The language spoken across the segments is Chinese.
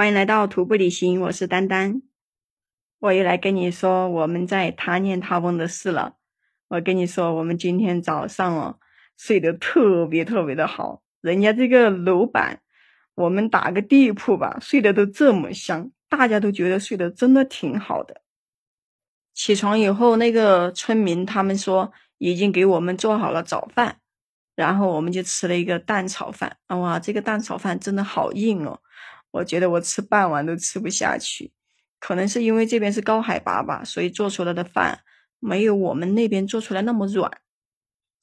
欢迎来到徒步旅行，我是丹丹。我又来跟你说我们在他念他翁的事了。我跟你说，我们今天早上哦睡得特别特别的好，人家这个楼板，我们打个地铺吧，睡得都这么香，大家都觉得睡得真的挺好的。起床以后，那个村民他们说已经给我们做好了早饭，然后我们就吃了一个蛋炒饭。哇，这个蛋炒饭真的好硬哦。我觉得我吃半碗都吃不下去，可能是因为这边是高海拔吧，所以做出来的饭没有我们那边做出来那么软。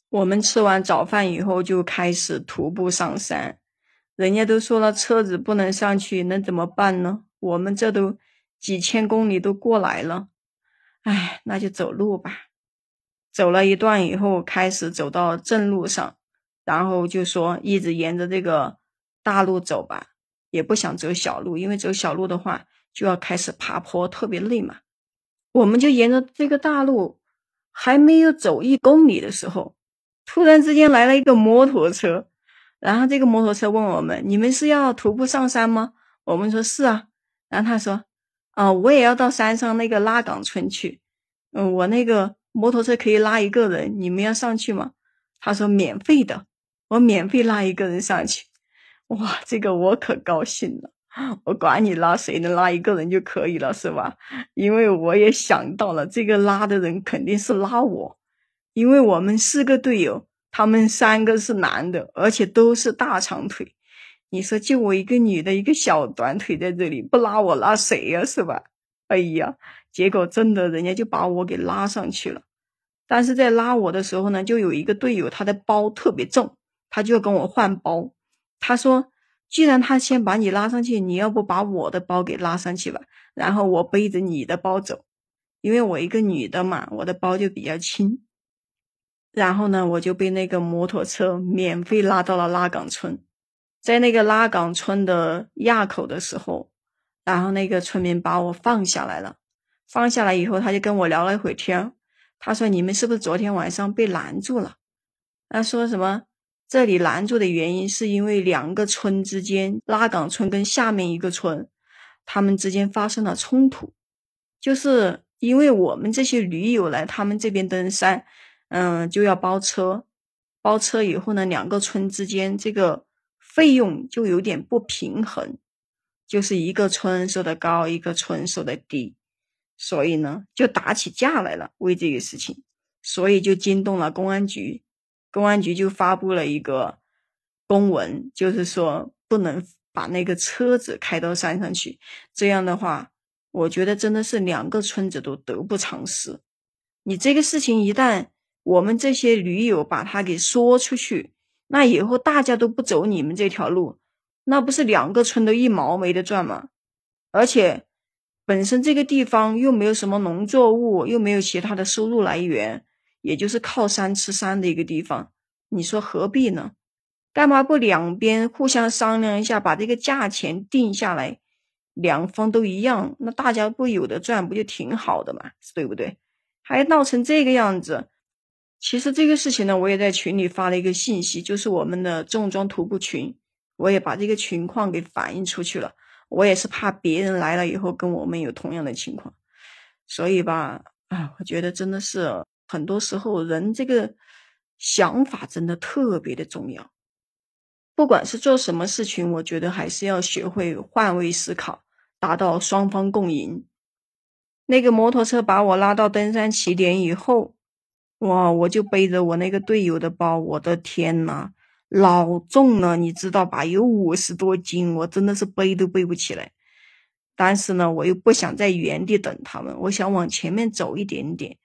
我们吃完早饭以后就开始徒步上山，人家都说了车子不能上去，能怎么办呢？我们这都几千公里都过来了，哎，那就走路吧。走了一段以后，开始走到正路上，然后就说一直沿着这个大路走吧。也不想走小路，因为走小路的话就要开始爬坡，特别累嘛。我们就沿着这个大路，还没有走一公里的时候，突然之间来了一个摩托车，然后这个摩托车问我们：“你们是要徒步上山吗？”我们说是啊。然后他说：“啊，我也要到山上那个拉岗村去。嗯，我那个摩托车可以拉一个人，你们要上去吗？”他说：“免费的，我免费拉一个人上去。”哇，这个我可高兴了！我管你拉谁，能拉一个人就可以了，是吧？因为我也想到了，这个拉的人肯定是拉我，因为我们四个队友，他们三个是男的，而且都是大长腿。你说就我一个女的，一个小短腿在这里，不拉我拉谁呀？是吧？哎呀，结果真的，人家就把我给拉上去了。但是在拉我的时候呢，就有一个队友，他的包特别重，他就要跟我换包。他说：“既然他先把你拉上去，你要不把我的包给拉上去吧？然后我背着你的包走，因为我一个女的嘛，我的包就比较轻。然后呢，我就被那个摩托车免费拉到了拉岗村。在那个拉岗村的垭口的时候，然后那个村民把我放下来了。放下来以后，他就跟我聊了一会天。他说：‘你们是不是昨天晚上被拦住了？’他说什么？”这里拦住的原因是因为两个村之间，拉岗村跟下面一个村，他们之间发生了冲突。就是因为我们这些驴友来他们这边登山，嗯，就要包车，包车以后呢，两个村之间这个费用就有点不平衡，就是一个村收的高，一个村收的低，所以呢，就打起架来了，为这个事情，所以就惊动了公安局。公安局就发布了一个公文，就是说不能把那个车子开到山上去。这样的话，我觉得真的是两个村子都得不偿失。你这个事情一旦我们这些驴友把它给说出去，那以后大家都不走你们这条路，那不是两个村都一毛没得赚吗？而且本身这个地方又没有什么农作物，又没有其他的收入来源。也就是靠山吃山的一个地方，你说何必呢？干嘛不两边互相商量一下，把这个价钱定下来，两方都一样，那大家不有的赚，不就挺好的嘛？对不对？还闹成这个样子，其实这个事情呢，我也在群里发了一个信息，就是我们的重装徒步群，我也把这个情况给反映出去了。我也是怕别人来了以后跟我们有同样的情况，所以吧，啊，我觉得真的是。很多时候，人这个想法真的特别的重要。不管是做什么事情，我觉得还是要学会换位思考，达到双方共赢。那个摩托车把我拉到登山起点以后，哇，我就背着我那个队友的包，我的天呐，老重了，你知道吧？有五十多斤，我真的是背都背不起来。但是呢，我又不想在原地等他们，我想往前面走一点点。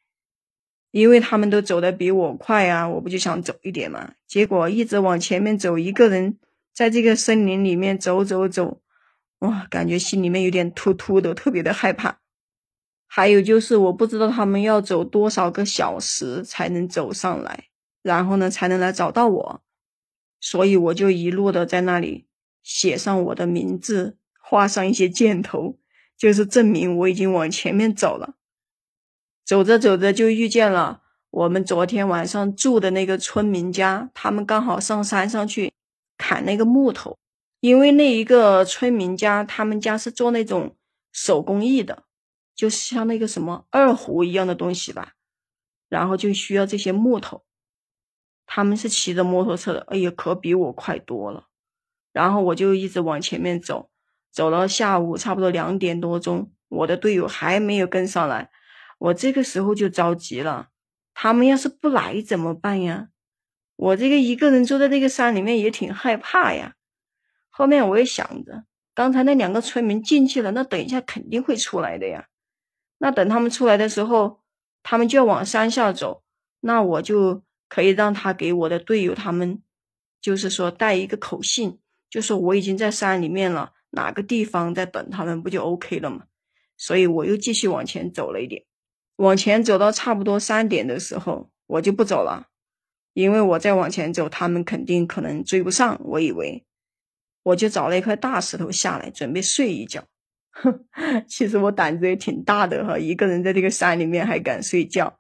因为他们都走的比我快啊，我不就想走一点嘛？结果一直往前面走，一个人在这个森林里面走走走，哇，感觉心里面有点突突的，特别的害怕。还有就是我不知道他们要走多少个小时才能走上来，然后呢才能来找到我，所以我就一路的在那里写上我的名字，画上一些箭头，就是证明我已经往前面走了。走着走着就遇见了我们昨天晚上住的那个村民家，他们刚好上山上去砍那个木头，因为那一个村民家，他们家是做那种手工艺的，就是像那个什么二胡一样的东西吧，然后就需要这些木头。他们是骑着摩托车的，哎呀，可比我快多了。然后我就一直往前面走，走到下午差不多两点多钟，我的队友还没有跟上来，我这个时候就着急了。他们要是不来怎么办呀？我这个一个人坐在这个山里面也挺害怕呀。后面我也想着，刚才那两个村民进去了，那等一下肯定会出来的呀。那等他们出来的时候，他们就要往山下走，那我就可以让他给我的队友他们，就是说带一个口信，就说我已经在山里面了，哪个地方在等他们，不就 OK 了吗？所以我又继续往前走了一点，往前走到差不多三点的时候，我就不走了，因为我再往前走，他们肯定可能追不上，我以为。我就找了一块大石头下来，准备睡一觉。哼，其实我胆子也挺大的哈，一个人在这个山里面还敢睡觉。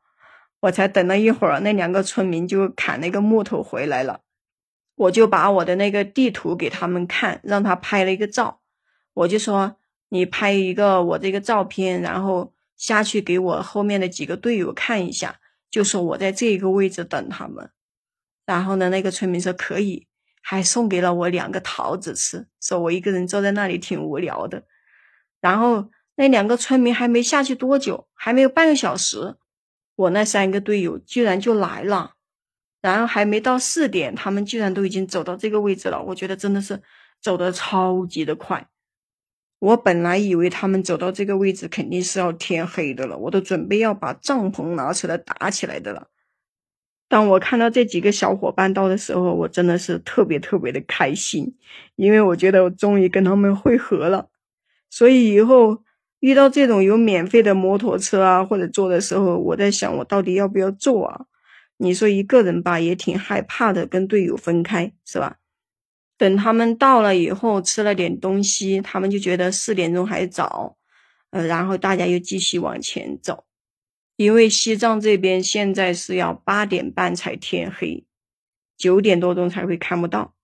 我才等了一会儿，那两个村民就砍那个木头回来了。我就把我的那个地图给他们看，让他拍了一个照。我就说：“你拍一个我这个照片，然后下去给我后面的几个队友看一下，就说我在这一个位置等他们。”然后呢，那个村民说：“可以。”还送给了我两个桃子吃，说我一个人坐在那里挺无聊的。然后那两个村民还没下去多久，还没有半个小时，我那三个队友居然就来了。然后还没到四点，他们居然都已经走到这个位置了。我觉得真的是走得超级的快。我本来以为他们走到这个位置肯定是要天黑的了，我都准备要把帐篷拿出来打起来的了。当我看到这几个小伙伴到的时候，我真的是特别特别的开心，因为我觉得我终于跟他们会合了。所以以后遇到这种有免费的摩托车啊或者坐的时候，我在想我到底要不要坐啊？你说一个人吧也挺害怕的，跟队友分开是吧？等他们到了以后，吃了点东西，他们就觉得四点钟还早，呃，然后大家又继续往前走。因为西藏这边现在是要八点半才天黑，九点多钟才会看不到，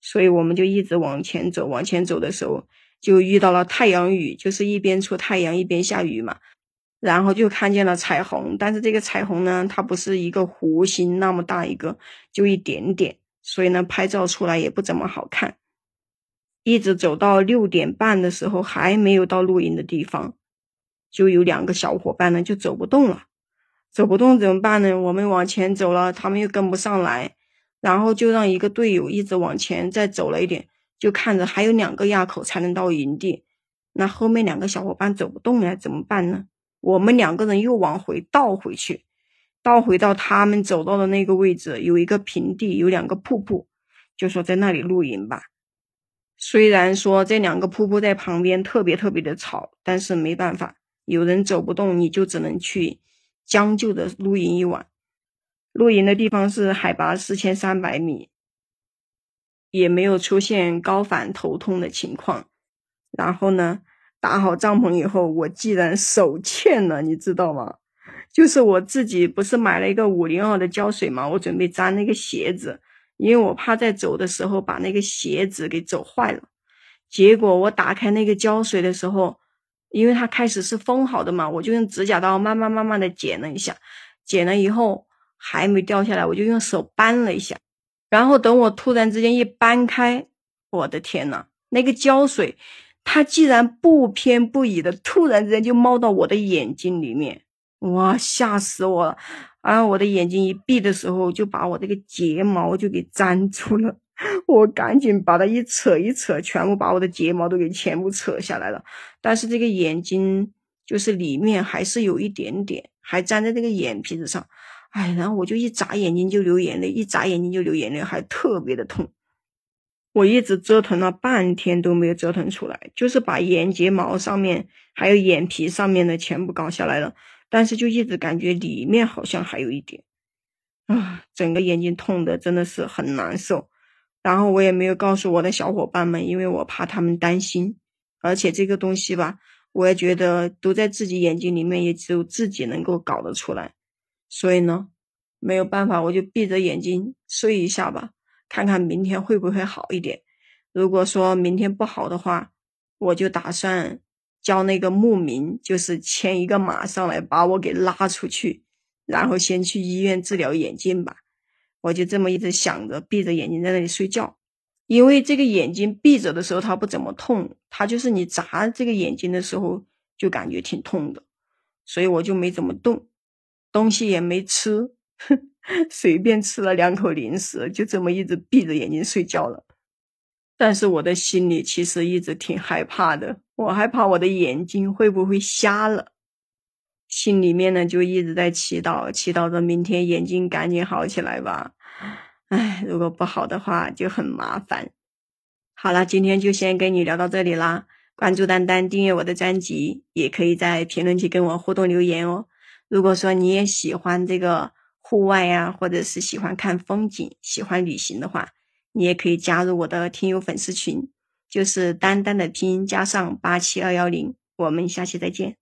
所以我们就一直往前走。往前走的时候，就遇到了太阳雨，就是一边出太阳一边下雨嘛。然后就看见了彩虹，但是这个彩虹呢，它不是一个弧形那么大一个，就一点点，所以呢，拍照出来也不怎么好看。一直走到六点半的时候，还没有到露营的地方。就有两个小伙伴呢，就走不动了，走不动怎么办呢？我们往前走了，他们又跟不上来，然后就让一个队友一直往前再走了一点，就看着还有两个垭口才能到营地，那后面两个小伙伴走不动了，怎么办呢？我们两个人又往回倒回去，倒回到他们走到的那个位置，有一个平地，有两个瀑布，就说在那里露营吧。虽然说这两个瀑布在旁边特别特别的吵，但是没办法。有人走不动，你就只能去将就的露营一晚。露营的地方是海拔四千三百米，也没有出现高反头痛的情况。然后呢，搭好帐篷以后，我竟然手欠了，你知道吗？就是我自己不是买了一个五零二的胶水嘛，我准备粘那个鞋子，因为我怕在走的时候把那个鞋子给走坏了。结果我打开那个胶水的时候。因为它开始是封好的嘛，我就用指甲刀慢慢慢慢的剪了一下，剪了以后还没掉下来，我就用手扳了一下，然后等我突然之间一扳开，我的天呐，那个胶水它竟然不偏不倚的突然之间就冒到我的眼睛里面，哇，吓死我了！然后我的眼睛一闭的时候，就把我这个睫毛就给粘住了。我赶紧把它一扯一扯，全部把我的睫毛都给全部扯下来了。但是这个眼睛就是里面还是有一点点，还粘在这个眼皮子上。哎，然后我就一眨眼睛就流眼泪，一眨眼睛就流眼泪，还特别的痛。我一直折腾了半天都没有折腾出来，就是把眼睫毛上面还有眼皮上面的全部搞下来了，但是就一直感觉里面好像还有一点啊，整个眼睛痛的真的是很难受。然后我也没有告诉我的小伙伴们，因为我怕他们担心，而且这个东西吧，我也觉得都在自己眼睛里面，也只有自己能够搞得出来，所以呢，没有办法，我就闭着眼睛睡一下吧，看看明天会不会好一点。如果说明天不好的话，我就打算叫那个牧民，就是牵一个马上来把我给拉出去，然后先去医院治疗眼睛吧。我就这么一直想着，闭着眼睛在那里睡觉。因为这个眼睛闭着的时候，它不怎么痛，它就是你眨这个眼睛的时候就感觉挺痛的，所以我就没怎么动，东西也没吃，随便吃了两口零食，就这么一直闭着眼睛睡觉了。但是我的心里其实一直挺害怕的，我害怕我的眼睛会不会瞎了，心里面呢就一直在祈祷，祈祷着明天眼睛赶紧好起来吧。唉，如果不好的话就很麻烦。好了，今天就先跟你聊到这里啦。关注丹丹，订阅我的专辑，也可以在评论区跟我互动留言哦。如果说你也喜欢这个户外呀，或者是喜欢看风景、喜欢旅行的话，你也可以加入我的听友粉丝群，就是丹丹的拼音加上八七二幺零。我们下期再见。